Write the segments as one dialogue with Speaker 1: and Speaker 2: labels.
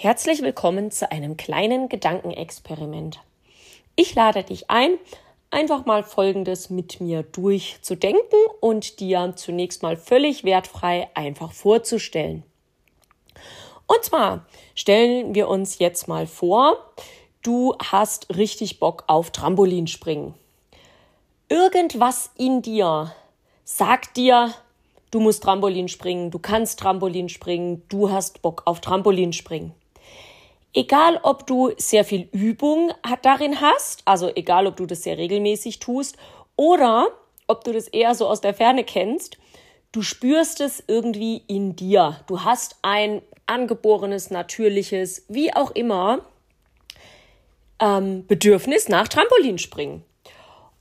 Speaker 1: Herzlich willkommen zu einem kleinen Gedankenexperiment. Ich lade dich ein, einfach mal Folgendes mit mir durchzudenken und dir zunächst mal völlig wertfrei einfach vorzustellen. Und zwar stellen wir uns jetzt mal vor, du hast richtig Bock auf Trampolinspringen. Irgendwas in dir sagt dir, du musst Trampolin springen, du kannst Trampolin springen, du hast Bock auf Trampolinspringen. Egal, ob du sehr viel Übung darin hast, also egal, ob du das sehr regelmäßig tust oder ob du das eher so aus der Ferne kennst, du spürst es irgendwie in dir. Du hast ein angeborenes, natürliches, wie auch immer, ähm, Bedürfnis nach Trampolinspringen.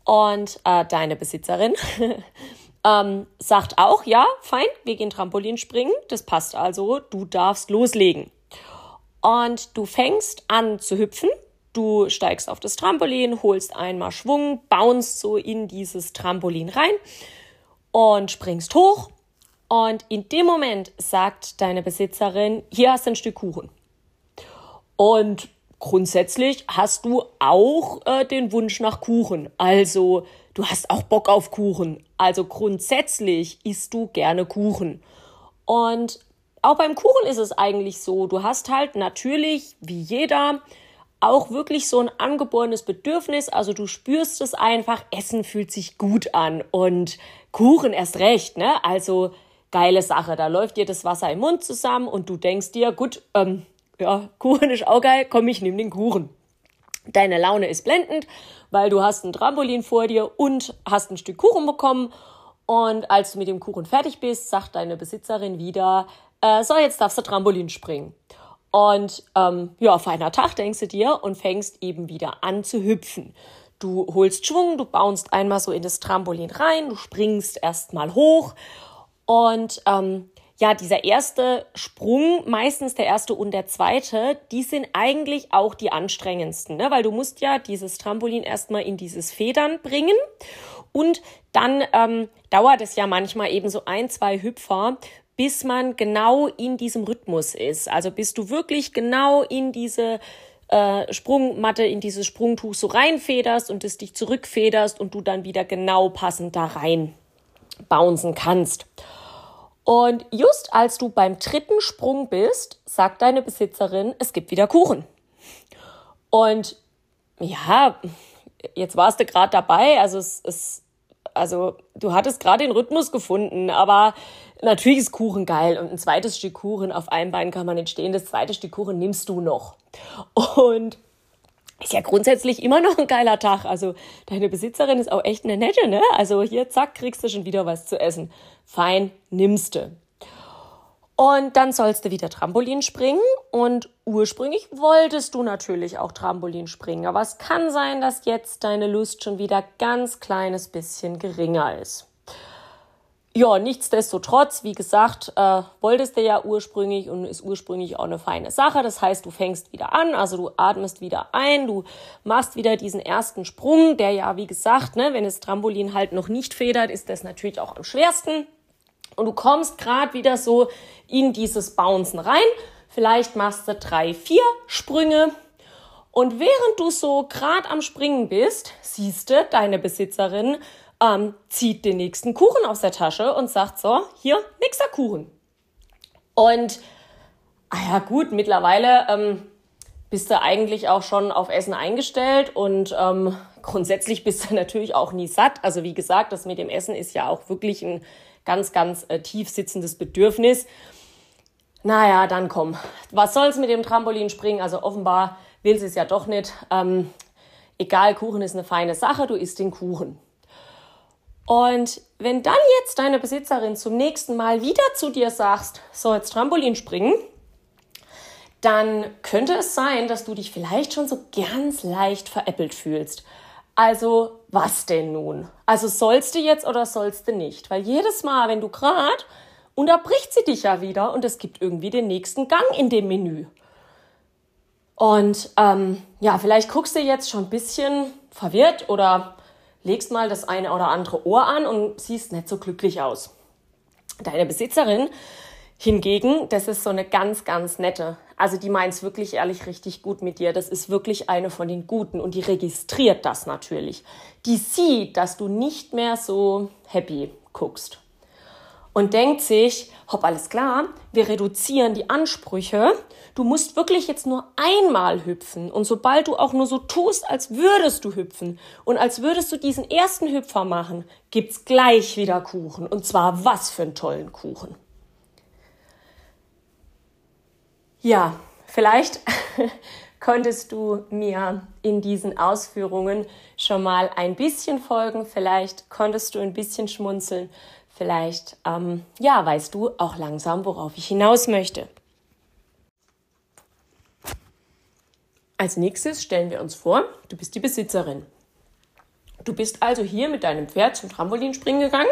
Speaker 1: Und äh, deine Besitzerin ähm, sagt auch, ja, fein, wir gehen Trampolinspringen, das passt also, du darfst loslegen. Und du fängst an zu hüpfen. Du steigst auf das Trampolin, holst einmal Schwung, bounst so in dieses Trampolin rein und springst hoch. Und in dem Moment sagt deine Besitzerin, hier hast du ein Stück Kuchen. Und grundsätzlich hast du auch äh, den Wunsch nach Kuchen. Also du hast auch Bock auf Kuchen. Also grundsätzlich isst du gerne Kuchen. Und auch beim Kuchen ist es eigentlich so, du hast halt natürlich, wie jeder, auch wirklich so ein angeborenes Bedürfnis. Also du spürst es einfach, Essen fühlt sich gut an und Kuchen erst recht, ne? Also geile Sache. Da läuft dir das Wasser im Mund zusammen und du denkst dir, gut, ähm, ja, Kuchen ist auch geil, komm, ich nehme den Kuchen. Deine Laune ist blendend, weil du hast ein Trampolin vor dir und hast ein Stück Kuchen bekommen. Und als du mit dem Kuchen fertig bist, sagt deine Besitzerin wieder, äh, so, jetzt darfst du Trampolin springen. Und ähm, ja, feiner Tag, denkst du dir, und fängst eben wieder an zu hüpfen. Du holst Schwung, du baust einmal so in das Trampolin rein, du springst erstmal hoch und ähm, ja, dieser erste Sprung, meistens der erste und der zweite, die sind eigentlich auch die anstrengendsten, ne? weil du musst ja dieses Trampolin erstmal in dieses Federn bringen und dann ähm, dauert es ja manchmal eben so ein, zwei Hüpfer, bis man genau in diesem Rhythmus ist. Also bis du wirklich genau in diese äh, Sprungmatte, in dieses Sprungtuch so reinfederst und es dich zurückfederst und du dann wieder genau passend da rein bouncen kannst. Und just als du beim dritten Sprung bist, sagt deine Besitzerin, es gibt wieder Kuchen. Und ja, jetzt warst du gerade dabei, also es, es also du hattest gerade den Rhythmus gefunden, aber natürlich ist Kuchen geil und ein zweites Stück Kuchen auf einem Bein kann man nicht stehen. Das zweite Stück Kuchen nimmst du noch. Und ist ja grundsätzlich immer noch ein geiler Tag. Also deine Besitzerin ist auch echt eine nette, ne? Also hier, zack, kriegst du schon wieder was zu essen. Fein, nimmst du. Und dann sollst du wieder Trampolin springen. Und ursprünglich wolltest du natürlich auch Trampolin springen. Aber es kann sein, dass jetzt deine Lust schon wieder ganz kleines bisschen geringer ist. Ja, nichtsdestotrotz, wie gesagt, äh, wolltest du ja ursprünglich und ist ursprünglich auch eine feine Sache. Das heißt, du fängst wieder an, also du atmest wieder ein, du machst wieder diesen ersten Sprung, der ja, wie gesagt, ne, wenn das Trampolin halt noch nicht federt, ist das natürlich auch am schwersten. Und du kommst gerade wieder so in dieses Bouncen rein. Vielleicht machst du drei, vier Sprünge. Und während du so gerade am Springen bist, siehst du, deine Besitzerin ähm, zieht den nächsten Kuchen aus der Tasche und sagt so, hier, nächster Kuchen. Und, ah ja gut, mittlerweile ähm, bist du eigentlich auch schon auf Essen eingestellt und ähm, grundsätzlich bist du natürlich auch nie satt. Also wie gesagt, das mit dem Essen ist ja auch wirklich ein ganz, ganz äh, tief sitzendes Bedürfnis. Naja, dann komm. Was soll's mit dem Trampolin springen? Also offenbar will sie es ja doch nicht. Ähm, egal, Kuchen ist eine feine Sache, du isst den Kuchen. Und wenn dann jetzt deine Besitzerin zum nächsten Mal wieder zu dir sagst, so jetzt Trampolin springen, dann könnte es sein, dass du dich vielleicht schon so ganz leicht veräppelt fühlst. Also, was denn nun? Also, sollst du jetzt oder sollst du nicht? Weil jedes Mal, wenn du grad, unterbricht sie dich ja wieder und es gibt irgendwie den nächsten Gang in dem Menü. Und ähm, ja, vielleicht guckst du jetzt schon ein bisschen verwirrt oder legst mal das eine oder andere Ohr an und siehst nicht so glücklich aus. Deine Besitzerin, Hingegen, das ist so eine ganz, ganz nette. Also die meint es wirklich ehrlich richtig gut mit dir. Das ist wirklich eine von den Guten und die registriert das natürlich. Die sieht, dass du nicht mehr so happy guckst und denkt sich, hopp, alles klar, wir reduzieren die Ansprüche. Du musst wirklich jetzt nur einmal hüpfen. Und sobald du auch nur so tust, als würdest du hüpfen und als würdest du diesen ersten Hüpfer machen, gibt's gleich wieder Kuchen. Und zwar was für einen tollen Kuchen. Ja, vielleicht konntest du mir in diesen Ausführungen schon mal ein bisschen folgen. Vielleicht konntest du ein bisschen schmunzeln. Vielleicht, ähm, ja, weißt du auch langsam, worauf ich hinaus möchte. Als nächstes stellen wir uns vor, du bist die Besitzerin. Du bist also hier mit deinem Pferd zum Trampolinspringen gegangen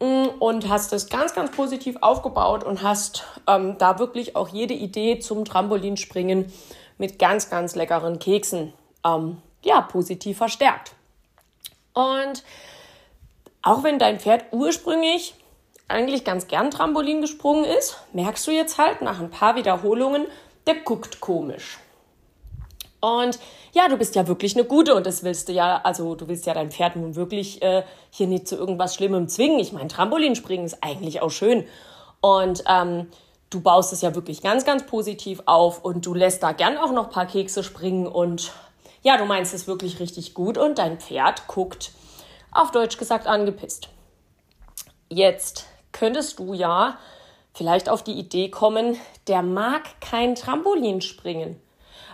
Speaker 1: mm, und hast es ganz, ganz positiv aufgebaut und hast ähm, da wirklich auch jede Idee zum Trampolinspringen mit ganz, ganz leckeren Keksen ähm, ja, positiv verstärkt. Und auch wenn dein Pferd ursprünglich eigentlich ganz gern Trampolin gesprungen ist, merkst du jetzt halt nach ein paar Wiederholungen, der guckt komisch. Und ja, du bist ja wirklich eine gute und das willst du ja, also du willst ja dein Pferd nun wirklich äh, hier nicht zu irgendwas Schlimmem zwingen. Ich meine, Trampolinspringen ist eigentlich auch schön. Und ähm, du baust es ja wirklich ganz, ganz positiv auf und du lässt da gern auch noch ein paar Kekse springen und ja, du meinst es wirklich richtig gut und dein Pferd guckt auf Deutsch gesagt angepisst. Jetzt könntest du ja vielleicht auf die Idee kommen, der mag kein Trampolin springen.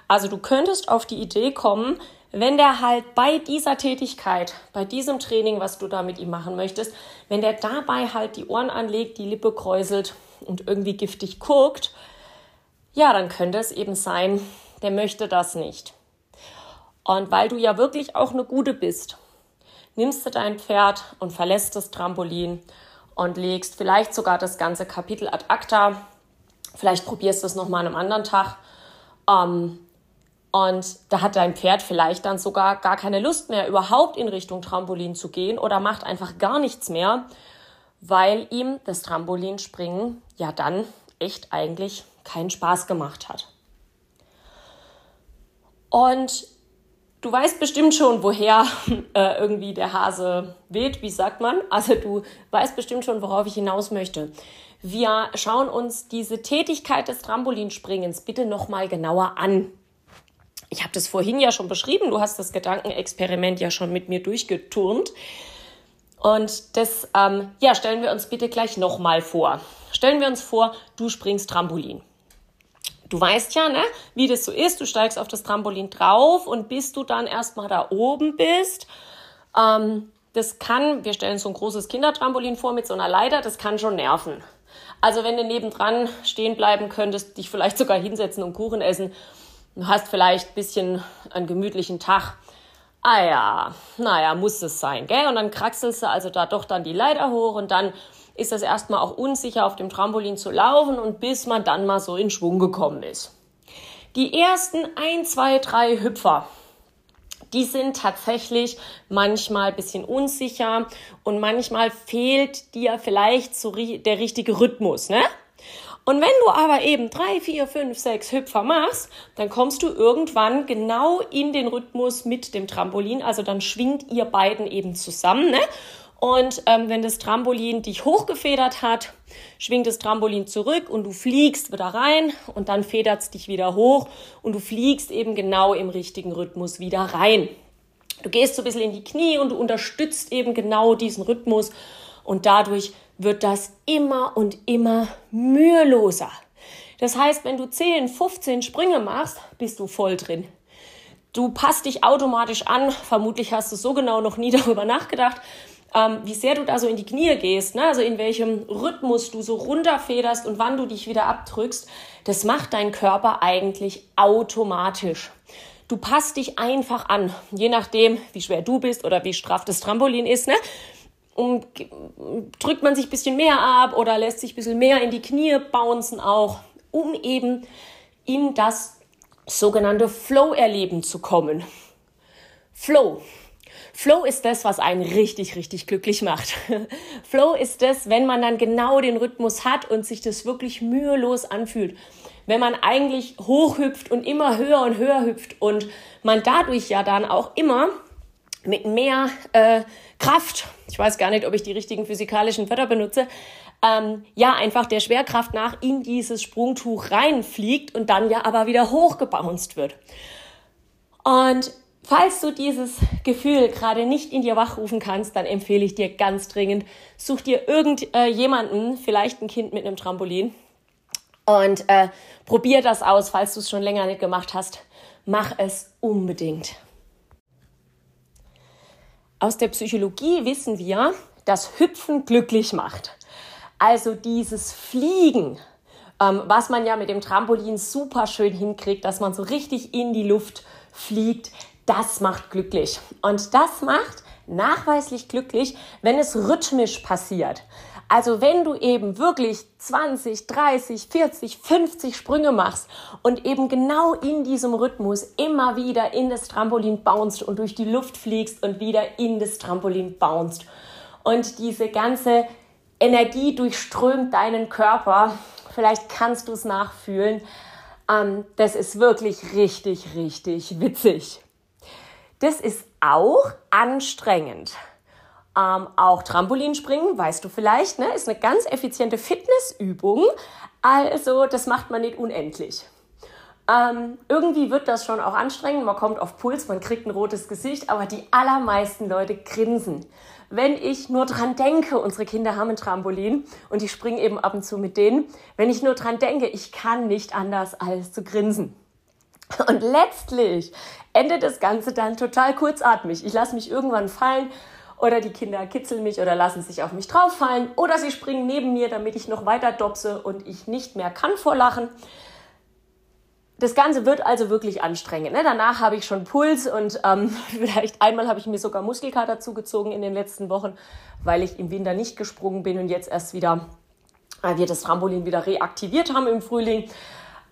Speaker 1: Also du könntest auf die Idee kommen, wenn der halt bei dieser Tätigkeit, bei diesem Training, was du da mit ihm machen möchtest, wenn der dabei halt die Ohren anlegt, die Lippe kräuselt und irgendwie giftig guckt, ja, dann könnte es eben sein, der möchte das nicht. Und weil du ja wirklich auch eine gute bist nimmst du dein Pferd und verlässt das Trampolin und legst vielleicht sogar das ganze Kapitel ad acta. Vielleicht probierst du es nochmal an einem anderen Tag. Ähm, und da hat dein Pferd vielleicht dann sogar gar keine Lust mehr, überhaupt in Richtung Trampolin zu gehen oder macht einfach gar nichts mehr, weil ihm das Trampolinspringen ja dann echt eigentlich keinen Spaß gemacht hat. Und Du weißt bestimmt schon, woher äh, irgendwie der Hase weht, wie sagt man. Also du weißt bestimmt schon, worauf ich hinaus möchte. Wir schauen uns diese Tätigkeit des Trampolinspringens bitte nochmal genauer an. Ich habe das vorhin ja schon beschrieben. Du hast das Gedankenexperiment ja schon mit mir durchgeturnt. Und das ähm, ja, stellen wir uns bitte gleich nochmal vor. Stellen wir uns vor, du springst Trampolin. Du weißt ja, ne, wie das so ist. Du steigst auf das Trampolin drauf und bis du dann erstmal da oben bist, ähm, das kann, wir stellen so ein großes Kindertrampolin vor mit so einer Leiter, das kann schon nerven. Also wenn du nebendran stehen bleiben könntest, dich vielleicht sogar hinsetzen und Kuchen essen, du hast vielleicht ein bisschen einen gemütlichen Tag. Ah ja, naja, muss es sein, gell? Und dann kraxelst du also da doch dann die Leiter hoch und dann ist es erstmal auch unsicher, auf dem Trampolin zu laufen und bis man dann mal so in Schwung gekommen ist. Die ersten ein, zwei, drei Hüpfer, die sind tatsächlich manchmal ein bisschen unsicher und manchmal fehlt dir vielleicht so der richtige Rhythmus, ne? Und wenn du aber eben drei, vier, fünf, sechs Hüpfer machst, dann kommst du irgendwann genau in den Rhythmus mit dem Trampolin. Also dann schwingt ihr beiden eben zusammen. Ne? Und ähm, wenn das Trampolin dich hochgefedert hat, schwingt das Trampolin zurück und du fliegst wieder rein und dann federt es dich wieder hoch und du fliegst eben genau im richtigen Rhythmus wieder rein. Du gehst so ein bisschen in die Knie und du unterstützt eben genau diesen Rhythmus und dadurch wird das immer und immer müheloser. Das heißt, wenn du 10, 15 Sprünge machst, bist du voll drin. Du passt dich automatisch an. Vermutlich hast du so genau noch nie darüber nachgedacht ähm, wie sehr du da so in die Knie gehst, ne? also in welchem Rhythmus du so runterfederst und wann du dich wieder abdrückst, das macht dein Körper eigentlich automatisch. Du passt dich einfach an, je nachdem, wie schwer du bist oder wie straff das Trampolin ist. Ne? Und drückt man sich ein bisschen mehr ab oder lässt sich ein bisschen mehr in die Knie bouncen auch, um eben in das sogenannte Flow-Erleben zu kommen. Flow Flow ist das, was einen richtig, richtig glücklich macht. Flow ist das, wenn man dann genau den Rhythmus hat und sich das wirklich mühelos anfühlt. Wenn man eigentlich hochhüpft und immer höher und höher hüpft und man dadurch ja dann auch immer mit mehr äh, Kraft, ich weiß gar nicht, ob ich die richtigen physikalischen Wörter benutze, ähm, ja einfach der Schwerkraft nach in dieses Sprungtuch reinfliegt und dann ja aber wieder hochgebounced wird. Und falls du dieses Gefühl gerade nicht in dir wachrufen kannst, dann empfehle ich dir ganz dringend, such dir irgendjemanden, vielleicht ein Kind mit einem Trampolin und äh, probier das aus, falls du es schon länger nicht gemacht hast. Mach es unbedingt. Aus der Psychologie wissen wir, dass Hüpfen glücklich macht. Also dieses Fliegen, ähm, was man ja mit dem Trampolin super schön hinkriegt, dass man so richtig in die Luft fliegt, das macht glücklich. Und das macht nachweislich glücklich, wenn es rhythmisch passiert. Also wenn du eben wirklich 20, 30, 40, 50 Sprünge machst und eben genau in diesem Rhythmus immer wieder in das Trampolin bounced und durch die Luft fliegst und wieder in das Trampolin bounced und diese ganze Energie durchströmt deinen Körper. Vielleicht kannst du es nachfühlen. Ähm, das ist wirklich richtig, richtig witzig. Das ist auch anstrengend. Ähm, auch Trampolinspringen, weißt du vielleicht, ne, ist eine ganz effiziente Fitnessübung. Also, das macht man nicht unendlich. Ähm, irgendwie wird das schon auch anstrengend. Man kommt auf Puls, man kriegt ein rotes Gesicht, aber die allermeisten Leute grinsen. Wenn ich nur dran denke, unsere Kinder haben ein Trampolin und ich springe eben ab und zu mit denen. Wenn ich nur dran denke, ich kann nicht anders als zu grinsen. Und letztlich endet das Ganze dann total kurzatmig. Ich lasse mich irgendwann fallen oder die Kinder kitzeln mich oder lassen sich auf mich drauffallen oder sie springen neben mir, damit ich noch weiter dopse und ich nicht mehr kann vor Lachen. Das Ganze wird also wirklich anstrengend. Ne? Danach habe ich schon Puls und ähm, vielleicht einmal habe ich mir sogar Muskelkater zugezogen in den letzten Wochen, weil ich im Winter nicht gesprungen bin und jetzt erst wieder äh, wir das Trampolin wieder reaktiviert haben im Frühling.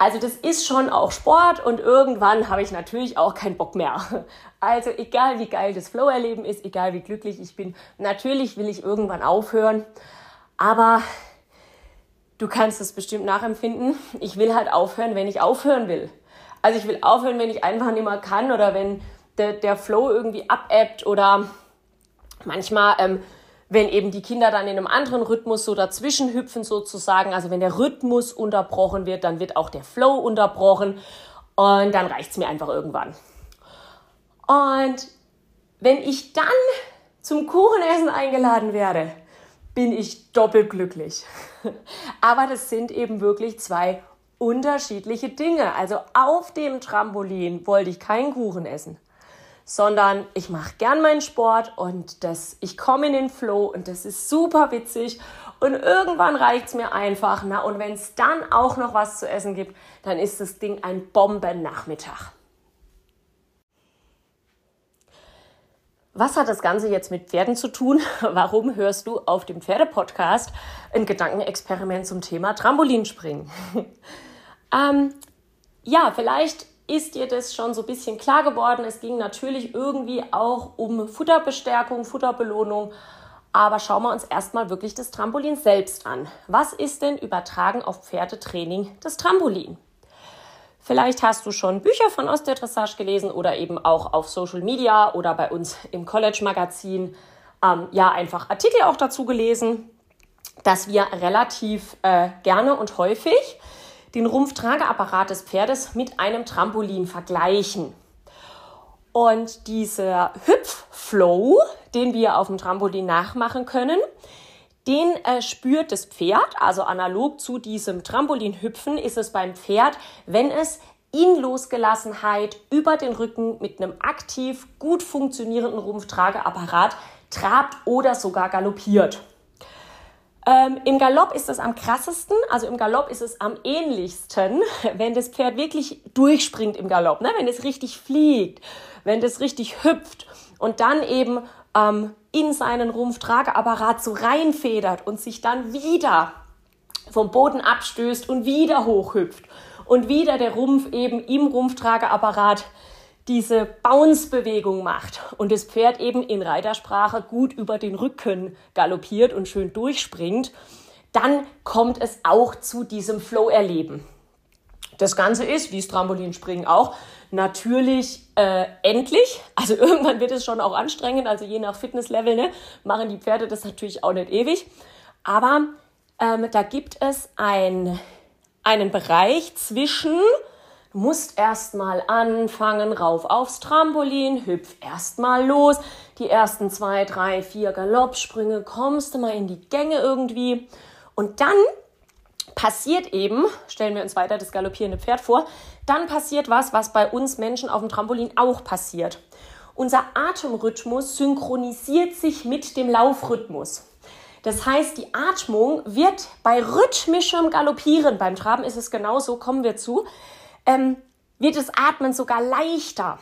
Speaker 1: Also das ist schon auch Sport und irgendwann habe ich natürlich auch keinen Bock mehr. Also egal wie geil das Flow-Erleben ist, egal wie glücklich ich bin, natürlich will ich irgendwann aufhören. Aber du kannst es bestimmt nachempfinden. Ich will halt aufhören, wenn ich aufhören will. Also ich will aufhören, wenn ich einfach nicht mehr kann oder wenn der, der Flow irgendwie abebbt oder manchmal ähm, wenn eben die Kinder dann in einem anderen Rhythmus so dazwischen hüpfen sozusagen, also wenn der Rhythmus unterbrochen wird, dann wird auch der Flow unterbrochen und dann reicht's mir einfach irgendwann. Und wenn ich dann zum Kuchenessen eingeladen werde, bin ich doppelt glücklich. Aber das sind eben wirklich zwei unterschiedliche Dinge. Also auf dem Trampolin wollte ich keinen Kuchen essen sondern ich mache gern meinen Sport und das, ich komme in den Flow und das ist super witzig und irgendwann reicht es mir einfach. Na, und wenn es dann auch noch was zu essen gibt, dann ist das Ding ein Bombennachmittag. Was hat das Ganze jetzt mit Pferden zu tun? Warum hörst du auf dem Pferdepodcast ein Gedankenexperiment zum Thema Trampolinspringen? ähm, ja, vielleicht ist dir das schon so ein bisschen klar geworden. Es ging natürlich irgendwie auch um Futterbestärkung, Futterbelohnung. Aber schauen wir uns erstmal wirklich das Trampolin selbst an. Was ist denn übertragen auf Pferdetraining das Trampolin? Vielleicht hast du schon Bücher von Osteodressage gelesen oder eben auch auf Social Media oder bei uns im College Magazin ähm, ja einfach Artikel auch dazu gelesen, dass wir relativ äh, gerne und häufig den Rumpftrageapparat des Pferdes mit einem Trampolin vergleichen. Und dieser Hüpfflow, den wir auf dem Trampolin nachmachen können, den äh, spürt das Pferd, also analog zu diesem Trampolinhüpfen ist es beim Pferd, wenn es in Losgelassenheit über den Rücken mit einem aktiv gut funktionierenden Rumpftrageapparat trabt oder sogar galoppiert. Ähm, Im Galopp ist es am krassesten, also im Galopp ist es am ähnlichsten, wenn das Pferd wirklich durchspringt im Galopp, ne? wenn es richtig fliegt, wenn es richtig hüpft und dann eben ähm, in seinen Rumpftrageapparat so reinfedert und sich dann wieder vom Boden abstößt und wieder hochhüpft und wieder der Rumpf eben im Rumpftrageapparat diese Bounce-Bewegung macht und das Pferd eben in Reitersprache gut über den Rücken galoppiert und schön durchspringt, dann kommt es auch zu diesem Flow-Erleben. Das Ganze ist, wie das Trampolinspringen auch, natürlich äh, endlich. Also irgendwann wird es schon auch anstrengend, also je nach Fitnesslevel ne, machen die Pferde das natürlich auch nicht ewig. Aber ähm, da gibt es ein, einen Bereich zwischen, du musst erstmal anfangen, rauf aufs Trampolin, hüpf erstmal los, die ersten zwei, drei, vier Galoppsprünge, kommst du mal in die Gänge irgendwie. Und dann passiert eben, stellen wir uns weiter das galoppierende Pferd vor, dann passiert was, was bei uns Menschen auf dem Trampolin auch passiert. Unser Atemrhythmus synchronisiert sich mit dem Laufrhythmus. Das heißt, die Atmung wird bei rhythmischem Galoppieren, beim Traben ist es genauso, kommen wir zu, ähm, wird das Atmen sogar leichter.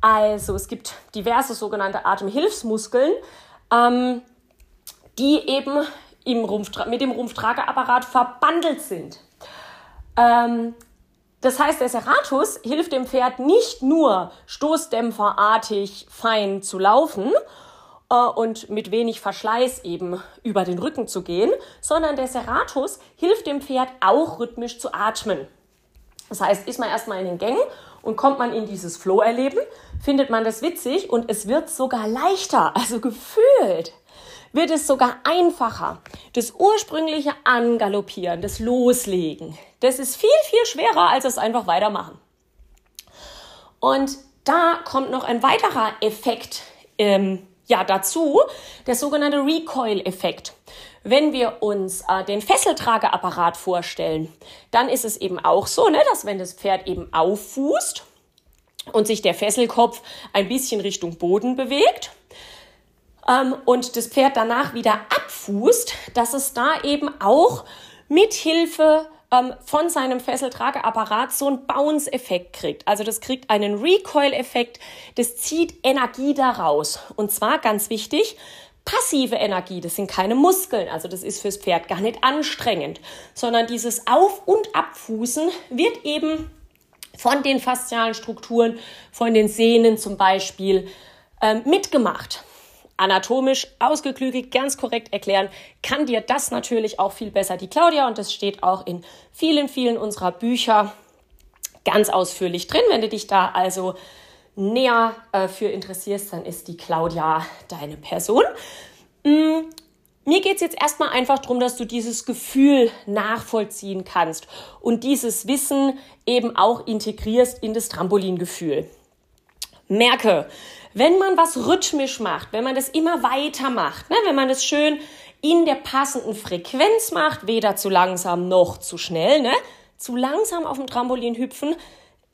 Speaker 1: Also es gibt diverse sogenannte Atemhilfsmuskeln, ähm, die eben im Rumpf, mit dem Rumpftrageapparat verbandelt sind. Ähm, das heißt, der Serratus hilft dem Pferd nicht nur stoßdämpferartig fein zu laufen äh, und mit wenig Verschleiß eben über den Rücken zu gehen, sondern der Serratus hilft dem Pferd auch rhythmisch zu atmen. Das heißt, ist man erstmal in den Gängen und kommt man in dieses Flow-Erleben, findet man das witzig und es wird sogar leichter, also gefühlt wird es sogar einfacher. Das ursprüngliche Angaloppieren, das Loslegen, das ist viel, viel schwerer als das einfach weitermachen. Und da kommt noch ein weiterer Effekt ähm, ja, dazu, der sogenannte Recoil-Effekt. Wenn wir uns äh, den Fesseltrageapparat vorstellen, dann ist es eben auch so, ne, dass wenn das Pferd eben auffußt und sich der Fesselkopf ein bisschen Richtung Boden bewegt, ähm, und das Pferd danach wieder abfußt, dass es da eben auch mit Hilfe ähm, von seinem Fesseltrageapparat so einen Bounce-Effekt kriegt. Also das kriegt einen Recoil-Effekt, das zieht Energie daraus. Und zwar ganz wichtig, passive Energie, das sind keine Muskeln, also das ist fürs Pferd gar nicht anstrengend, sondern dieses Auf- und Abfußen wird eben von den faszialen Strukturen, von den Sehnen zum Beispiel, ähm, mitgemacht anatomisch ausgeklügelt, ganz korrekt erklären, kann dir das natürlich auch viel besser die Claudia und das steht auch in vielen, vielen unserer Bücher ganz ausführlich drin. Wenn du dich da also näher äh, für interessierst, dann ist die Claudia deine Person. Mm, mir geht es jetzt erstmal einfach darum, dass du dieses Gefühl nachvollziehen kannst und dieses Wissen eben auch integrierst in das Trampolingefühl. Merke, wenn man was rhythmisch macht, wenn man das immer weiter macht, ne, wenn man das schön in der passenden Frequenz macht, weder zu langsam noch zu schnell, ne? Zu langsam auf dem Trampolin hüpfen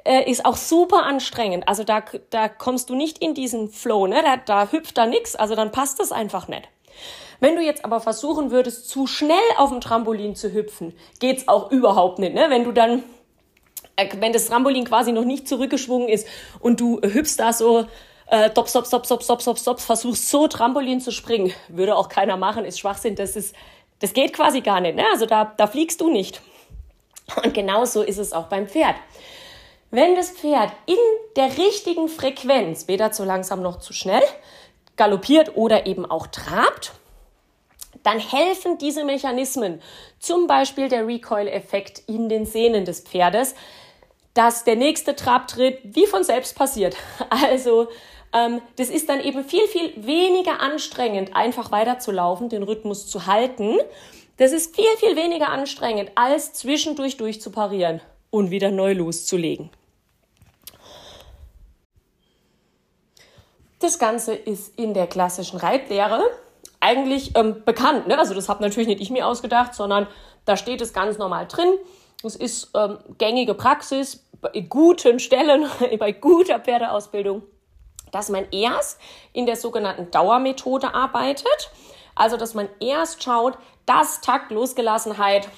Speaker 1: äh, ist auch super anstrengend. Also da, da kommst du nicht in diesen Flow, ne? Da, da hüpft da nix, also dann passt das einfach nicht. Wenn du jetzt aber versuchen würdest, zu schnell auf dem Trampolin zu hüpfen, geht's auch überhaupt nicht, ne? Wenn du dann äh, wenn das Trampolin quasi noch nicht zurückgeschwungen ist und du hüpfst da so äh, stop, stop, stop, stop, stop, stop, stop, versuchst so Trampolin zu springen, würde auch keiner machen, ist Schwachsinn, das ist, das geht quasi gar nicht, ne? Also da, da fliegst du nicht. Und genauso ist es auch beim Pferd. Wenn das Pferd in der richtigen Frequenz, weder zu langsam noch zu schnell, galoppiert oder eben auch trabt, dann helfen diese Mechanismen, zum Beispiel der Recoil-Effekt in den Sehnen des Pferdes, dass der nächste Trabtritt wie von selbst passiert. Also ähm, das ist dann eben viel, viel weniger anstrengend, einfach weiterzulaufen, den Rhythmus zu halten. Das ist viel, viel weniger anstrengend, als zwischendurch durchzuparieren und wieder neu loszulegen. Das Ganze ist in der klassischen Reitlehre eigentlich ähm, bekannt. Ne? Also das habe natürlich nicht ich mir ausgedacht, sondern da steht es ganz normal drin. Es ist ähm, gängige Praxis bei guten Stellen, bei guter Pferdeausbildung dass man erst in der sogenannten Dauermethode arbeitet. Also, dass man erst schaut, dass Takt, Losgelassenheit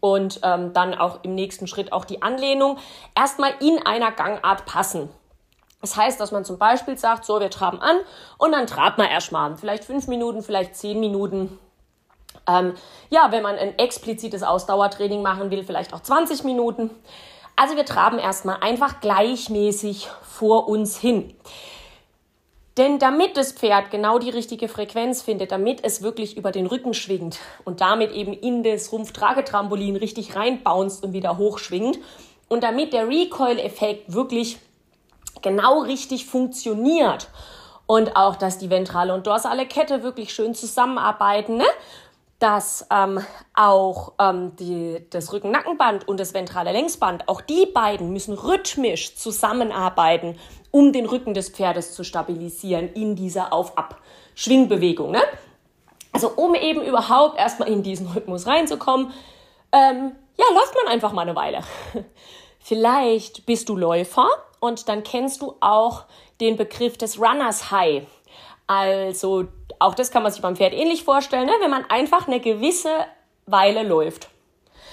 Speaker 1: und ähm, dann auch im nächsten Schritt auch die Anlehnung erstmal in einer Gangart passen. Das heißt, dass man zum Beispiel sagt, so, wir traben an und dann trabt man erstmal. Vielleicht fünf Minuten, vielleicht zehn Minuten. Ähm, ja, wenn man ein explizites Ausdauertraining machen will, vielleicht auch 20 Minuten. Also wir traben erstmal einfach gleichmäßig vor uns hin. Denn damit das Pferd genau die richtige Frequenz findet, damit es wirklich über den Rücken schwingt und damit eben in das Rumpftragetrampolin richtig reinbounced und wieder hochschwingt und damit der Recoil-Effekt wirklich genau richtig funktioniert und auch, dass die ventrale und dorsale Kette wirklich schön zusammenarbeiten, ne? dass ähm, auch ähm, die, das Rücken-Nackenband und das ventrale Längsband, auch die beiden müssen rhythmisch zusammenarbeiten, um den Rücken des Pferdes zu stabilisieren in dieser Auf-Ab-Schwingbewegung. Ne? Also um eben überhaupt erstmal in diesen Rhythmus reinzukommen, ähm, ja, läuft man einfach mal eine Weile. Vielleicht bist du Läufer und dann kennst du auch den Begriff des Runners High. Also auch das kann man sich beim Pferd ähnlich vorstellen, ne? wenn man einfach eine gewisse Weile läuft.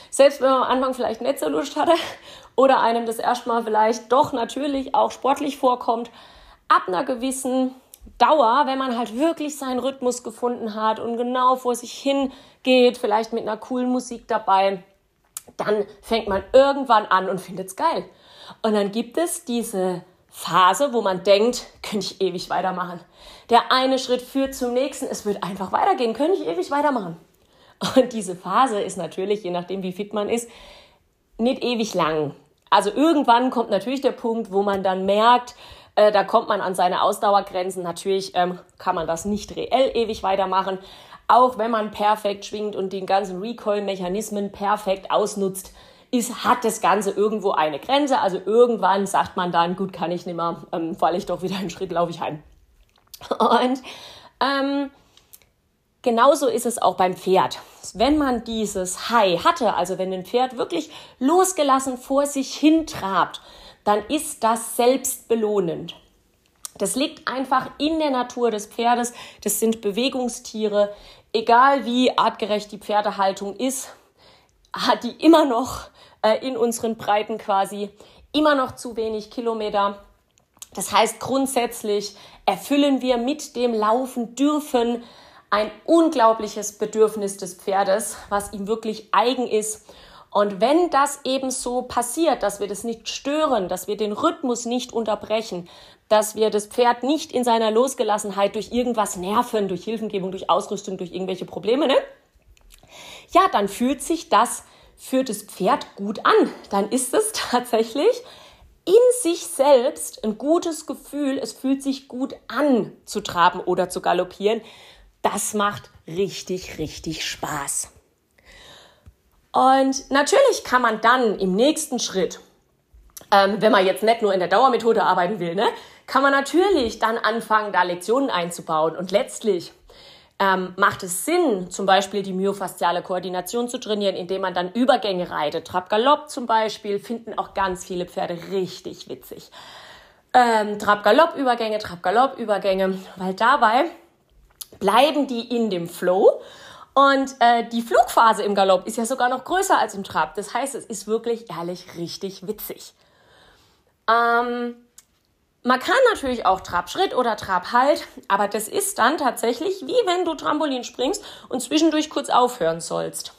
Speaker 1: Selbst wenn man am Anfang vielleicht nicht so Lust hatte oder einem das erstmal vielleicht doch natürlich auch sportlich vorkommt, ab einer gewissen Dauer, wenn man halt wirklich seinen Rhythmus gefunden hat und genau vor sich hin geht, vielleicht mit einer coolen Musik dabei, dann fängt man irgendwann an und findet es geil. Und dann gibt es diese Phase, wo man denkt, könnte ich ewig weitermachen. Der eine Schritt führt zum nächsten, es wird einfach weitergehen, könnte ich ewig weitermachen. Und diese Phase ist natürlich, je nachdem wie fit man ist, nicht ewig lang. Also irgendwann kommt natürlich der Punkt, wo man dann merkt, äh, da kommt man an seine Ausdauergrenzen. Natürlich ähm, kann man das nicht reell ewig weitermachen, auch wenn man perfekt schwingt und den ganzen Recoil-Mechanismen perfekt ausnutzt ist, hat das Ganze irgendwo eine Grenze. Also irgendwann sagt man dann, gut, kann ich nicht mehr, ähm, falle ich doch wieder einen Schritt, laufe ich heim. Und ähm, genauso ist es auch beim Pferd. Wenn man dieses High hatte, also wenn ein Pferd wirklich losgelassen vor sich hin trabt, dann ist das selbstbelohnend. Das liegt einfach in der Natur des Pferdes. Das sind Bewegungstiere. Egal wie artgerecht die Pferdehaltung ist, hat die immer noch äh, in unseren Breiten quasi immer noch zu wenig Kilometer. Das heißt, grundsätzlich erfüllen wir mit dem Laufen dürfen ein unglaubliches Bedürfnis des Pferdes, was ihm wirklich eigen ist. Und wenn das eben so passiert, dass wir das nicht stören, dass wir den Rhythmus nicht unterbrechen, dass wir das Pferd nicht in seiner Losgelassenheit durch irgendwas nerven, durch Hilfengebung, durch Ausrüstung, durch irgendwelche Probleme, ne? Ja, dann fühlt sich das für das Pferd gut an. Dann ist es tatsächlich in sich selbst ein gutes Gefühl. Es fühlt sich gut an zu traben oder zu galoppieren. Das macht richtig, richtig Spaß. Und natürlich kann man dann im nächsten Schritt, ähm, wenn man jetzt nicht nur in der Dauermethode arbeiten will, ne, kann man natürlich dann anfangen, da Lektionen einzubauen. Und letztlich ähm, macht es Sinn, zum Beispiel die myofasziale Koordination zu trainieren, indem man dann Übergänge reitet. Trab-Galopp zum Beispiel finden auch ganz viele Pferde richtig witzig. Ähm, Trab-Galopp-Übergänge, Trab-Galopp-Übergänge, weil dabei bleiben die in dem Flow und äh, die Flugphase im Galopp ist ja sogar noch größer als im Trab. Das heißt, es ist wirklich ehrlich richtig witzig. Ähm, man kann natürlich auch Trabschritt oder Trabhalt, aber das ist dann tatsächlich wie wenn du Trampolin springst und zwischendurch kurz aufhören sollst.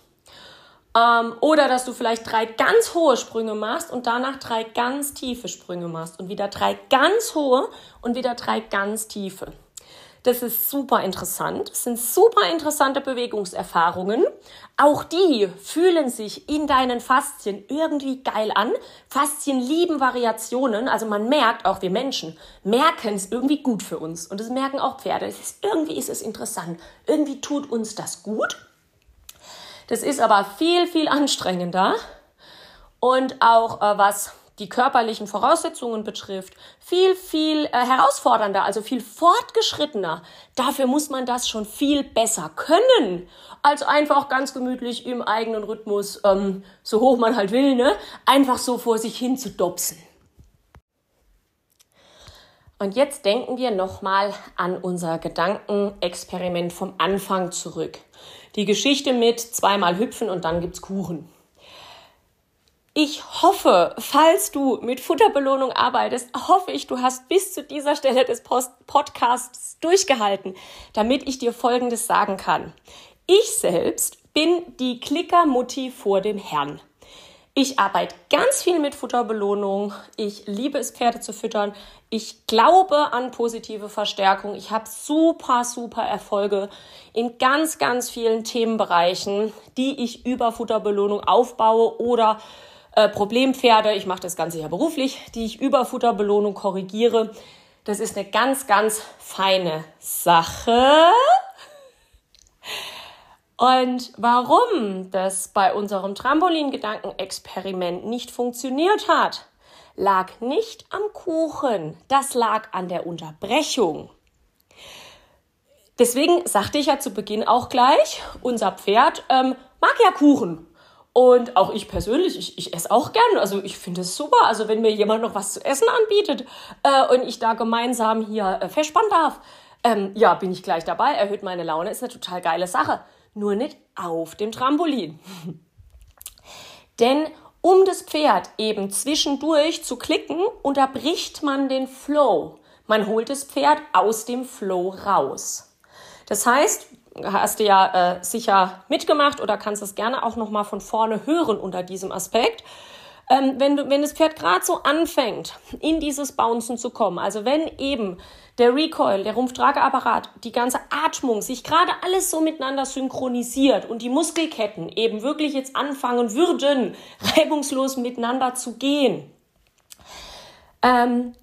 Speaker 1: Ähm, oder dass du vielleicht drei ganz hohe Sprünge machst und danach drei ganz tiefe Sprünge machst und wieder drei ganz hohe und wieder drei ganz tiefe. Das ist super interessant. Das sind super interessante Bewegungserfahrungen. Auch die fühlen sich in deinen Faszien irgendwie geil an. Faszien lieben Variationen. Also man merkt, auch wir Menschen merken es irgendwie gut für uns. Und das merken auch Pferde. Ist, irgendwie ist es interessant. Irgendwie tut uns das gut. Das ist aber viel, viel anstrengender. Und auch äh, was die körperlichen Voraussetzungen betrifft, viel, viel äh, herausfordernder, also viel fortgeschrittener. Dafür muss man das schon viel besser können, als einfach ganz gemütlich im eigenen Rhythmus, ähm, so hoch man halt will, ne, einfach so vor sich hin zu dopsen. Und jetzt denken wir nochmal an unser Gedankenexperiment vom Anfang zurück. Die Geschichte mit zweimal hüpfen und dann gibt's Kuchen. Ich hoffe, falls du mit Futterbelohnung arbeitest, hoffe ich, du hast bis zu dieser Stelle des Post Podcasts durchgehalten, damit ich dir Folgendes sagen kann. Ich selbst bin die Klickermutti vor dem Herrn. Ich arbeite ganz viel mit Futterbelohnung. Ich liebe es, Pferde zu füttern. Ich glaube an positive Verstärkung. Ich habe super, super Erfolge in ganz, ganz vielen Themenbereichen, die ich über Futterbelohnung aufbaue oder äh, Problempferde, ich mache das Ganze ja beruflich, die ich über Futterbelohnung korrigiere. Das ist eine ganz, ganz feine Sache. Und warum das bei unserem Trampolin-Gedankenexperiment nicht funktioniert hat, lag nicht am Kuchen, das lag an der Unterbrechung. Deswegen sagte ich ja zu Beginn auch gleich, unser Pferd ähm, mag ja Kuchen. Und auch ich persönlich, ich, ich esse auch gern. Also ich finde es super. Also wenn mir jemand noch was zu essen anbietet äh, und ich da gemeinsam hier äh, festspannen darf, ähm, ja, bin ich gleich dabei, erhöht meine Laune, ist eine total geile Sache nur nicht auf dem Trampolin. Denn um das Pferd eben zwischendurch zu klicken, unterbricht man den Flow. Man holt das Pferd aus dem Flow raus. Das heißt, hast du ja äh, sicher mitgemacht oder kannst es gerne auch noch mal von vorne hören unter diesem Aspekt. Ähm, wenn, du, wenn das Pferd gerade so anfängt, in dieses Bouncen zu kommen, also wenn eben der Recoil, der Rumpftrageapparat, die ganze Atmung sich gerade alles so miteinander synchronisiert und die Muskelketten eben wirklich jetzt anfangen würden, reibungslos miteinander zu gehen, ähm,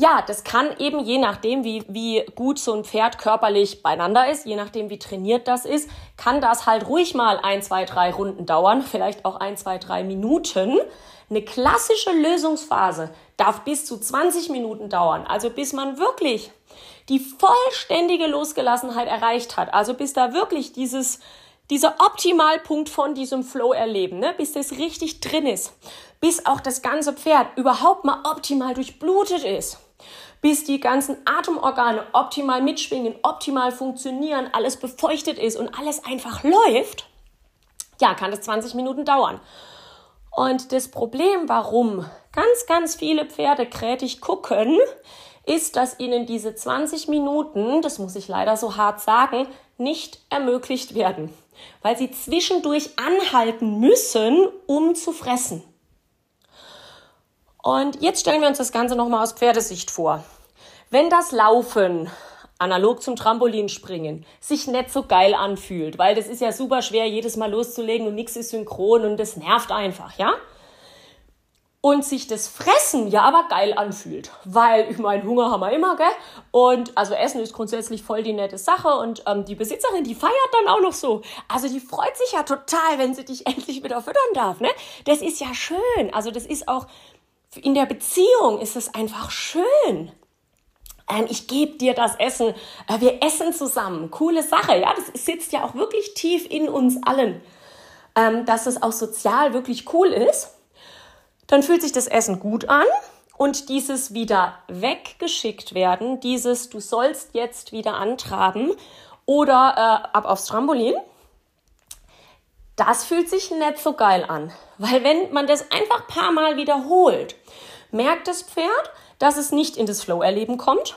Speaker 1: ja, das kann eben je nachdem, wie, wie gut so ein Pferd körperlich beieinander ist, je nachdem, wie trainiert das ist, kann das halt ruhig mal ein, zwei, drei Runden dauern, vielleicht auch ein, zwei, drei Minuten. Eine klassische Lösungsphase darf bis zu 20 Minuten dauern, also bis man wirklich die vollständige Losgelassenheit erreicht hat, also bis da wirklich dieses, dieser Optimalpunkt von diesem Flow erleben, ne? bis das richtig drin ist, bis auch das ganze Pferd überhaupt mal optimal durchblutet ist, bis die ganzen Atemorgane optimal mitschwingen, optimal funktionieren, alles befeuchtet ist und alles einfach läuft, ja, kann das 20 Minuten dauern. Und das Problem, warum ganz, ganz viele Pferde krätig gucken, ist, dass ihnen diese 20 Minuten, das muss ich leider so hart sagen, nicht ermöglicht werden, weil sie zwischendurch anhalten müssen, um zu fressen. Und jetzt stellen wir uns das Ganze nochmal aus Pferdesicht vor. Wenn das Laufen analog zum Trampolinspringen, sich nicht so geil anfühlt, weil das ist ja super schwer, jedes Mal loszulegen und nichts ist synchron und das nervt einfach, ja? Und sich das Fressen ja aber geil anfühlt, weil ich meine, Hunger haben wir immer, gell? Und also Essen ist grundsätzlich voll die nette Sache und ähm, die Besitzerin, die feiert dann auch noch so. Also die freut sich ja total, wenn sie dich endlich wieder füttern darf, ne? Das ist ja schön. Also das ist auch in der Beziehung ist es einfach schön. Ähm, ich gebe dir das Essen, äh, wir essen zusammen. Coole Sache, ja, das sitzt ja auch wirklich tief in uns allen, ähm, dass es auch sozial wirklich cool ist. Dann fühlt sich das Essen gut an und dieses wieder weggeschickt werden, dieses du sollst jetzt wieder antraben oder äh, ab aufs Trampolin, das fühlt sich nicht so geil an. Weil wenn man das einfach paar Mal wiederholt, merkt das Pferd, dass es nicht in das Flow-Erleben kommt.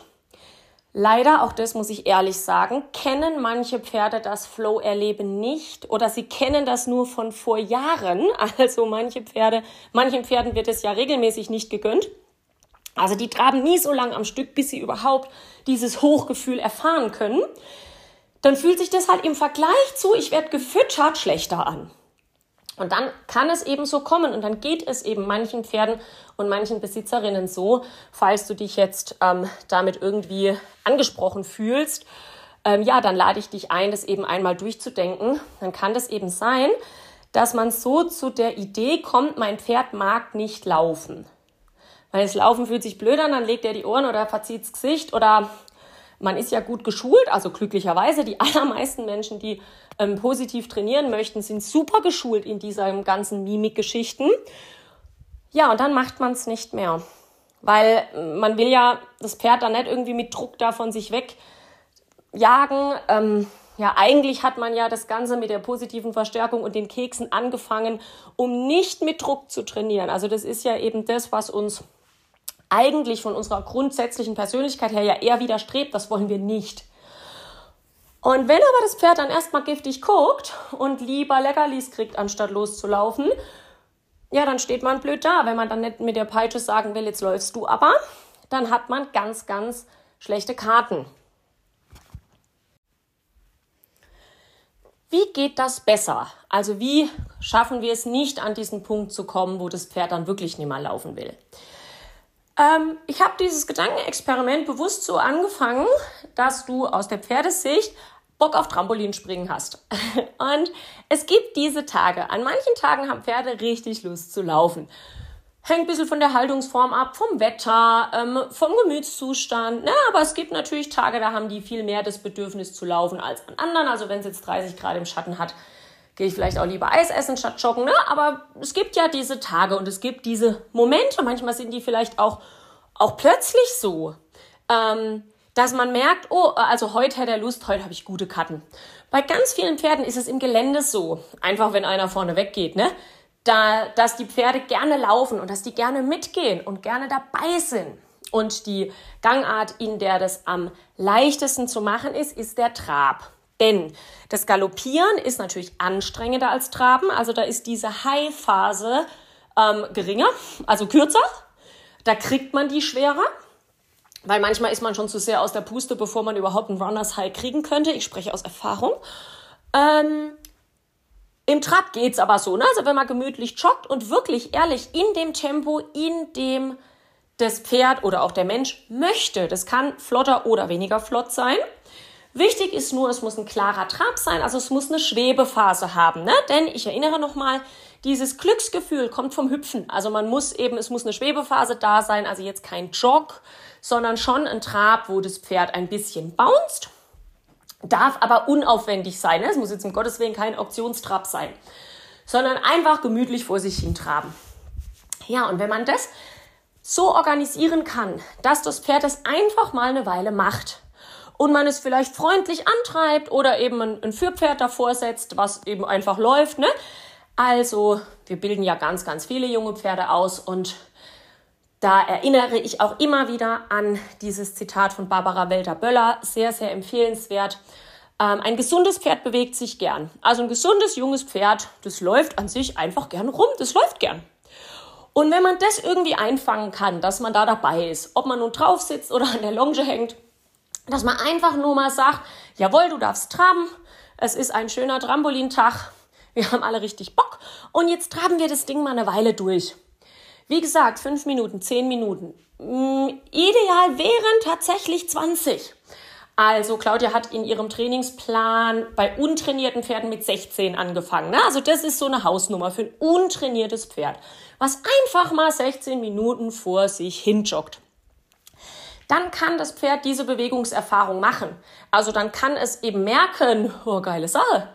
Speaker 1: Leider, auch das muss ich ehrlich sagen, kennen manche Pferde das Flow-Erleben nicht oder sie kennen das nur von vor Jahren. Also manche Pferde, manchen Pferden wird es ja regelmäßig nicht gegönnt. Also die traben nie so lang am Stück, bis sie überhaupt dieses Hochgefühl erfahren können. Dann fühlt sich das halt im Vergleich zu, ich werde gefüttert, schlechter an. Und dann kann es eben so kommen und dann geht es eben manchen Pferden und manchen Besitzerinnen so, falls du dich jetzt ähm, damit irgendwie angesprochen fühlst, ähm, ja, dann lade ich dich ein, das eben einmal durchzudenken. Dann kann das eben sein, dass man so zu der Idee kommt, mein Pferd mag nicht laufen. Weil das Laufen fühlt sich blöd an, dann legt er die Ohren oder verzieht das Gesicht oder man ist ja gut geschult, also glücklicherweise die allermeisten Menschen, die ähm, positiv trainieren möchten, sind super geschult in dieser ganzen Mimikgeschichten. Ja, und dann macht man es nicht mehr. Weil man will ja das Pferd dann nicht irgendwie mit Druck da von sich wegjagen. Ähm, ja, eigentlich hat man ja das Ganze mit der positiven Verstärkung und den Keksen angefangen, um nicht mit Druck zu trainieren. Also das ist ja eben das, was uns eigentlich von unserer grundsätzlichen Persönlichkeit her ja eher widerstrebt. Das wollen wir nicht. Und wenn aber das Pferd dann erstmal giftig guckt und lieber Leckerlis kriegt, anstatt loszulaufen, ja, dann steht man blöd da. Wenn man dann nicht mit der Peitsche sagen will, jetzt läufst du aber, dann hat man ganz, ganz schlechte Karten. Wie geht das besser? Also wie schaffen wir es nicht, an diesen Punkt zu kommen, wo das Pferd dann wirklich nicht mehr laufen will? Ähm, ich habe dieses Gedankenexperiment bewusst so angefangen, dass du aus der Pferdesicht Bock auf Trampolinspringen hast. Und es gibt diese Tage. An manchen Tagen haben Pferde richtig Lust zu laufen. Hängt ein bisschen von der Haltungsform ab, vom Wetter, ähm, vom Gemütszustand. Ne? Aber es gibt natürlich Tage, da haben die viel mehr das Bedürfnis zu laufen als an anderen. Also wenn es jetzt 30 Grad im Schatten hat, gehe ich vielleicht auch lieber Eis essen statt joggen. Ne? Aber es gibt ja diese Tage und es gibt diese Momente. Manchmal sind die vielleicht auch, auch plötzlich so, ähm, dass man merkt, oh, also heute hat er Lust, heute habe ich gute Karten. Bei ganz vielen Pferden ist es im Gelände so, einfach wenn einer vorne weggeht, ne? da, dass die Pferde gerne laufen und dass die gerne mitgehen und gerne dabei sind. Und die Gangart, in der das am leichtesten zu machen ist, ist der Trab. Denn das Galoppieren ist natürlich anstrengender als Traben. Also da ist diese High-Phase ähm, geringer, also kürzer. Da kriegt man die schwerer. Weil manchmal ist man schon zu sehr aus der Puste, bevor man überhaupt einen Runners High kriegen könnte. Ich spreche aus Erfahrung. Ähm, im Trab geht's aber so, ne? Also wenn man gemütlich joggt und wirklich ehrlich in dem Tempo, in dem das Pferd oder auch der Mensch möchte. Das kann flotter oder weniger flott sein. Wichtig ist nur, es muss ein klarer Trab sein, also es muss eine Schwebephase haben, ne? Denn ich erinnere nochmal, dieses Glücksgefühl kommt vom Hüpfen. Also man muss eben, es muss eine Schwebephase da sein, also jetzt kein Jog, sondern schon ein Trab, wo das Pferd ein bisschen bounced darf aber unaufwendig sein. Ne? Es muss jetzt um Gottes Willen kein Auktionstrab sein, sondern einfach gemütlich vor sich hin traben. Ja, und wenn man das so organisieren kann, dass das Pferd es einfach mal eine Weile macht und man es vielleicht freundlich antreibt oder eben ein, ein Führpferd davor setzt, was eben einfach läuft. Ne? Also, wir bilden ja ganz, ganz viele junge Pferde aus und da erinnere ich auch immer wieder an dieses Zitat von Barbara Welter-Böller, sehr, sehr empfehlenswert. Ähm, ein gesundes Pferd bewegt sich gern. Also ein gesundes, junges Pferd, das läuft an sich einfach gern rum, das läuft gern. Und wenn man das irgendwie einfangen kann, dass man da dabei ist, ob man nun drauf sitzt oder an der Longe hängt, dass man einfach nur mal sagt, jawohl, du darfst traben, es ist ein schöner Trampolintag, wir haben alle richtig Bock und jetzt traben wir das Ding mal eine Weile durch. Wie gesagt, fünf Minuten, zehn Minuten. Mm, ideal wären tatsächlich 20. Also Claudia hat in ihrem Trainingsplan bei untrainierten Pferden mit 16 angefangen. Ne? Also das ist so eine Hausnummer für ein untrainiertes Pferd, was einfach mal 16 Minuten vor sich hinjoggt. Dann kann das Pferd diese Bewegungserfahrung machen. Also dann kann es eben merken, oh geile Sache,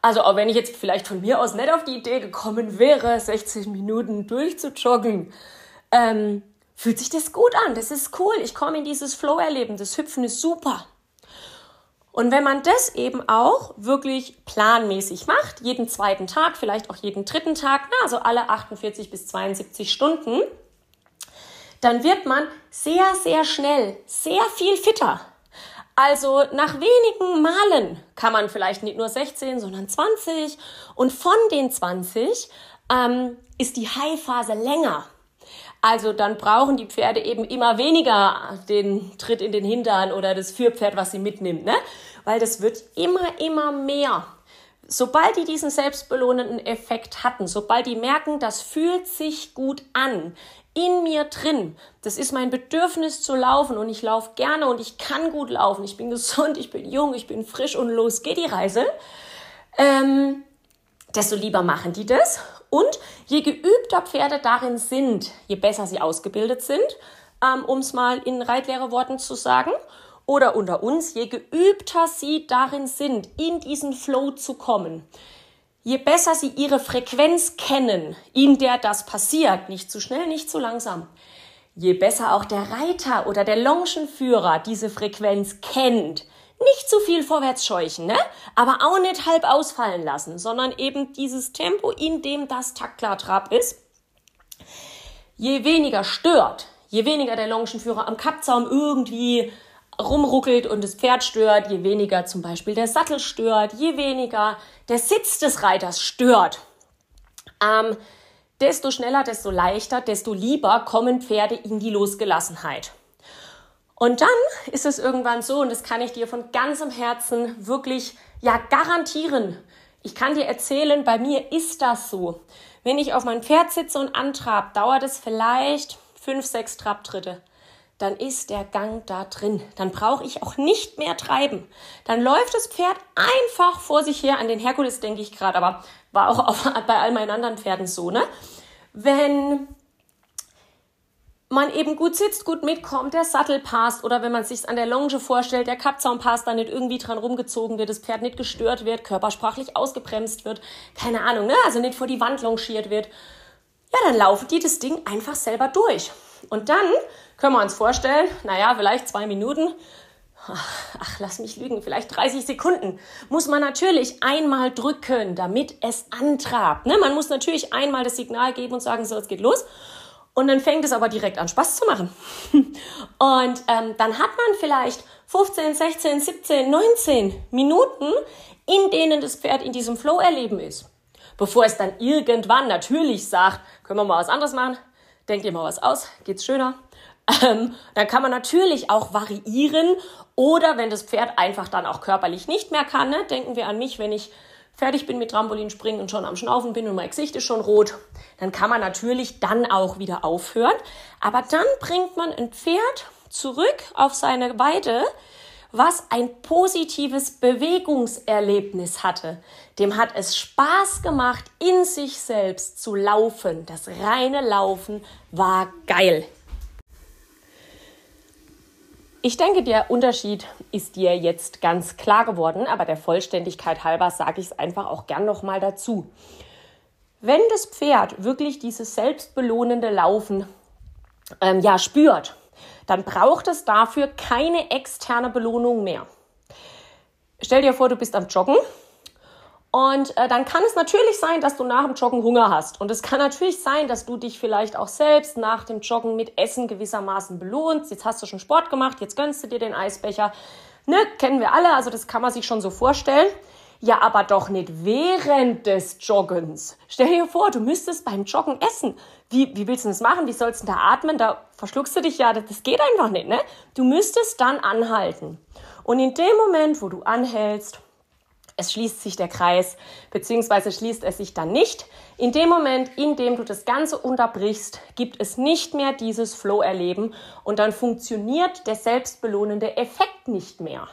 Speaker 1: also auch wenn ich jetzt vielleicht von mir aus nicht auf die Idee gekommen wäre, 60 Minuten durchzujoggen, ähm, fühlt sich das gut an. Das ist cool. Ich komme in dieses Flow-Erleben. Das Hüpfen ist super. Und wenn man das eben auch wirklich planmäßig macht, jeden zweiten Tag, vielleicht auch jeden dritten Tag, na, also alle 48 bis 72 Stunden, dann wird man sehr, sehr schnell sehr viel fitter. Also nach wenigen Malen kann man vielleicht nicht nur 16, sondern 20. Und von den 20 ähm, ist die High-Phase länger. Also dann brauchen die Pferde eben immer weniger den Tritt in den Hintern oder das Führpferd, was sie mitnimmt, ne? Weil das wird immer, immer mehr. Sobald die diesen selbstbelohnenden Effekt hatten, sobald die merken, das fühlt sich gut an, in mir drin. Das ist mein Bedürfnis zu laufen und ich laufe gerne und ich kann gut laufen. Ich bin gesund, ich bin jung, ich bin frisch und los geht die Reise. Ähm, desto lieber machen die das. Und je geübter Pferde darin sind, je besser sie ausgebildet sind, ähm, um es mal in reitlehre Worten zu sagen, oder unter uns, je geübter sie darin sind, in diesen Flow zu kommen, Je besser Sie Ihre Frequenz kennen, in der das passiert, nicht zu schnell, nicht zu langsam, je besser auch der Reiter oder der Longenführer diese Frequenz kennt, nicht zu viel vorwärts scheuchen, ne? aber auch nicht halb ausfallen lassen, sondern eben dieses Tempo, in dem das taktklar Trab ist, je weniger stört, je weniger der Longenführer am Kappzaum irgendwie rumruckelt und das Pferd stört, je weniger zum Beispiel der Sattel stört, je weniger der Sitz des Reiters stört, ähm, desto schneller, desto leichter, desto lieber kommen Pferde in die Losgelassenheit. Und dann ist es irgendwann so, und das kann ich dir von ganzem Herzen wirklich ja garantieren. Ich kann dir erzählen, bei mir ist das so. Wenn ich auf mein Pferd sitze und antrab, dauert es vielleicht fünf, sechs Trabtritte. Dann ist der Gang da drin. Dann brauche ich auch nicht mehr treiben. Dann läuft das Pferd einfach vor sich her. An den Herkules denke ich gerade, aber war auch auf, bei all meinen anderen Pferden so, ne? Wenn man eben gut sitzt, gut mitkommt, der Sattel passt oder wenn man sich an der Longe vorstellt, der Kappzaun passt, da nicht irgendwie dran rumgezogen wird, das Pferd nicht gestört wird, körpersprachlich ausgebremst wird, keine Ahnung, ne? also nicht vor die Wand longiert wird, ja, dann laufen die das Ding einfach selber durch. Und dann können wir uns vorstellen, naja, vielleicht zwei Minuten, ach, lass mich lügen, vielleicht 30 Sekunden, muss man natürlich einmal drücken, damit es antrabt. Ne? Man muss natürlich einmal das Signal geben und sagen, so, es geht los. Und dann fängt es aber direkt an, Spaß zu machen. Und ähm, dann hat man vielleicht 15, 16, 17, 19 Minuten, in denen das Pferd in diesem Flow-Erleben ist. Bevor es dann irgendwann natürlich sagt, können wir mal was anderes machen, denkt ihr mal was aus, geht's schöner. Ähm, dann kann man natürlich auch variieren oder wenn das Pferd einfach dann auch körperlich nicht mehr kann, ne, denken wir an mich, wenn ich fertig bin mit Trampolinspringen und schon am Schnaufen bin und mein Gesicht ist schon rot, dann kann man natürlich dann auch wieder aufhören. Aber dann bringt man ein Pferd zurück auf seine Weide, was ein positives Bewegungserlebnis hatte. Dem hat es Spaß gemacht, in sich selbst zu laufen. Das reine Laufen war geil. Ich denke, der Unterschied ist dir jetzt ganz klar geworden, aber der Vollständigkeit halber sage ich es einfach auch gern nochmal dazu. Wenn das Pferd wirklich dieses selbstbelohnende Laufen ähm, ja spürt, dann braucht es dafür keine externe Belohnung mehr. Stell dir vor, du bist am Joggen und äh, dann kann es natürlich sein, dass du nach dem Joggen Hunger hast. Und es kann natürlich sein, dass du dich vielleicht auch selbst nach dem Joggen mit Essen gewissermaßen belohnst. Jetzt hast du schon Sport gemacht, jetzt gönnst du dir den Eisbecher. Ne, kennen wir alle, also das kann man sich schon so vorstellen. Ja, aber doch nicht während des Joggens. Stell dir vor, du müsstest beim Joggen essen. Wie, wie willst du das machen? Wie sollst du da atmen? Da verschluckst du dich ja, das geht einfach nicht, ne? Du müsstest dann anhalten. Und in dem Moment, wo du anhältst, es schließt sich der Kreis, beziehungsweise schließt es sich dann nicht. In dem Moment, in dem du das Ganze unterbrichst, gibt es nicht mehr dieses Flow-Erleben und dann funktioniert der selbstbelohnende Effekt nicht mehr.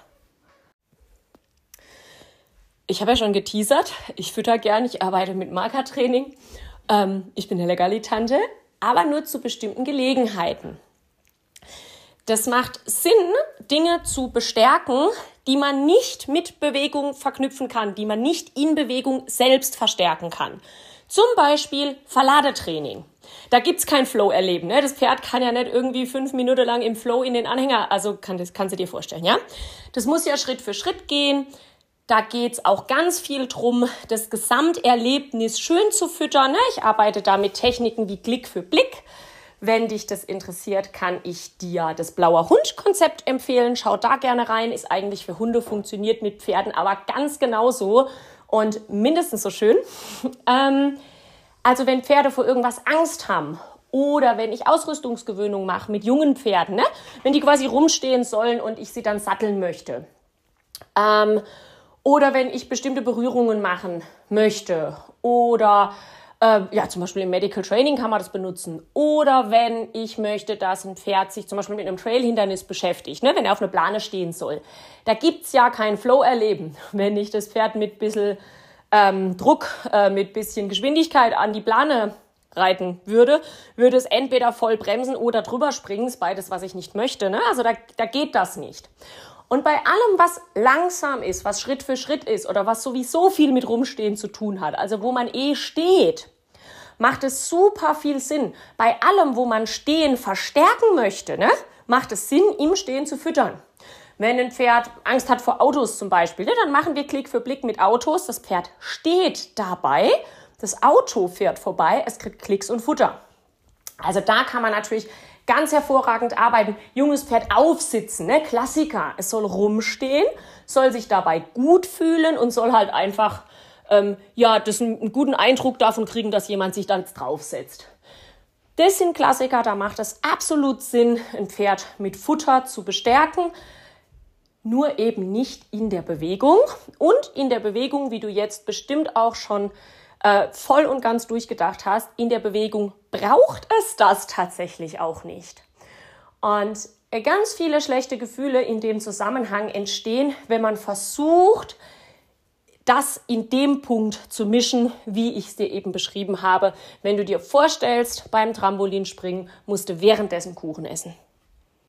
Speaker 1: Ich habe ja schon geteasert, ich fütter gern, ich arbeite mit Markertraining. Ähm, ich bin eine Legalitante, aber nur zu bestimmten Gelegenheiten. Das macht Sinn, Dinge zu bestärken, die man nicht mit Bewegung verknüpfen kann, die man nicht in Bewegung selbst verstärken kann. Zum Beispiel Verladetraining. Da gibt's kein Flow-Erleben. Ne? Das Pferd kann ja nicht irgendwie fünf Minuten lang im Flow in den Anhänger, also kann, das kannst du dir vorstellen, ja? Das muss ja Schritt für Schritt gehen. Da geht's auch ganz viel drum, das Gesamterlebnis schön zu füttern. Ne? Ich arbeite da mit Techniken wie Klick für Blick. Wenn dich das interessiert, kann ich dir das Blauer Hund-Konzept empfehlen. Schau da gerne rein. Ist eigentlich für Hunde, funktioniert mit Pferden, aber ganz genauso und mindestens so schön. ähm, also wenn Pferde vor irgendwas Angst haben oder wenn ich Ausrüstungsgewöhnung mache mit jungen Pferden, ne? wenn die quasi rumstehen sollen und ich sie dann satteln möchte. Ähm, oder wenn ich bestimmte Berührungen machen möchte oder äh, ja, zum Beispiel im Medical Training kann man das benutzen. Oder wenn ich möchte, dass ein Pferd sich zum Beispiel mit einem Trailhindernis beschäftigt, ne, wenn er auf einer Plane stehen soll. Da gibt's ja kein Flow-Erleben, wenn ich das Pferd mit bisschen ähm, Druck, äh, mit bisschen Geschwindigkeit an die Plane reiten würde, würde es entweder voll bremsen oder drüber springen, ist beides, was ich nicht möchte. Ne? Also da, da geht das nicht. Und bei allem, was langsam ist, was Schritt für Schritt ist oder was sowieso viel mit Rumstehen zu tun hat, also wo man eh steht, macht es super viel Sinn. Bei allem, wo man Stehen verstärken möchte, ne, macht es Sinn, im Stehen zu füttern. Wenn ein Pferd Angst hat vor Autos zum Beispiel, ne, dann machen wir Klick für Blick mit Autos. Das Pferd steht dabei, das Auto fährt vorbei, es kriegt Klicks und Futter. Also da kann man natürlich ganz hervorragend arbeiten. Junges Pferd aufsitzen, ne? Klassiker. Es soll rumstehen, soll sich dabei gut fühlen und soll halt einfach ähm, ja, das einen guten Eindruck davon kriegen, dass jemand sich da jetzt draufsetzt. Das sind Klassiker, da macht es absolut Sinn, ein Pferd mit Futter zu bestärken, nur eben nicht in der Bewegung. Und in der Bewegung, wie du jetzt bestimmt auch schon äh, voll und ganz durchgedacht hast, in der Bewegung braucht es das tatsächlich auch nicht. Und äh, ganz viele schlechte Gefühle in dem Zusammenhang entstehen, wenn man versucht, das in dem Punkt zu mischen, wie ich es dir eben beschrieben habe. Wenn du dir vorstellst, beim Trampolinspringen musst du währenddessen Kuchen essen.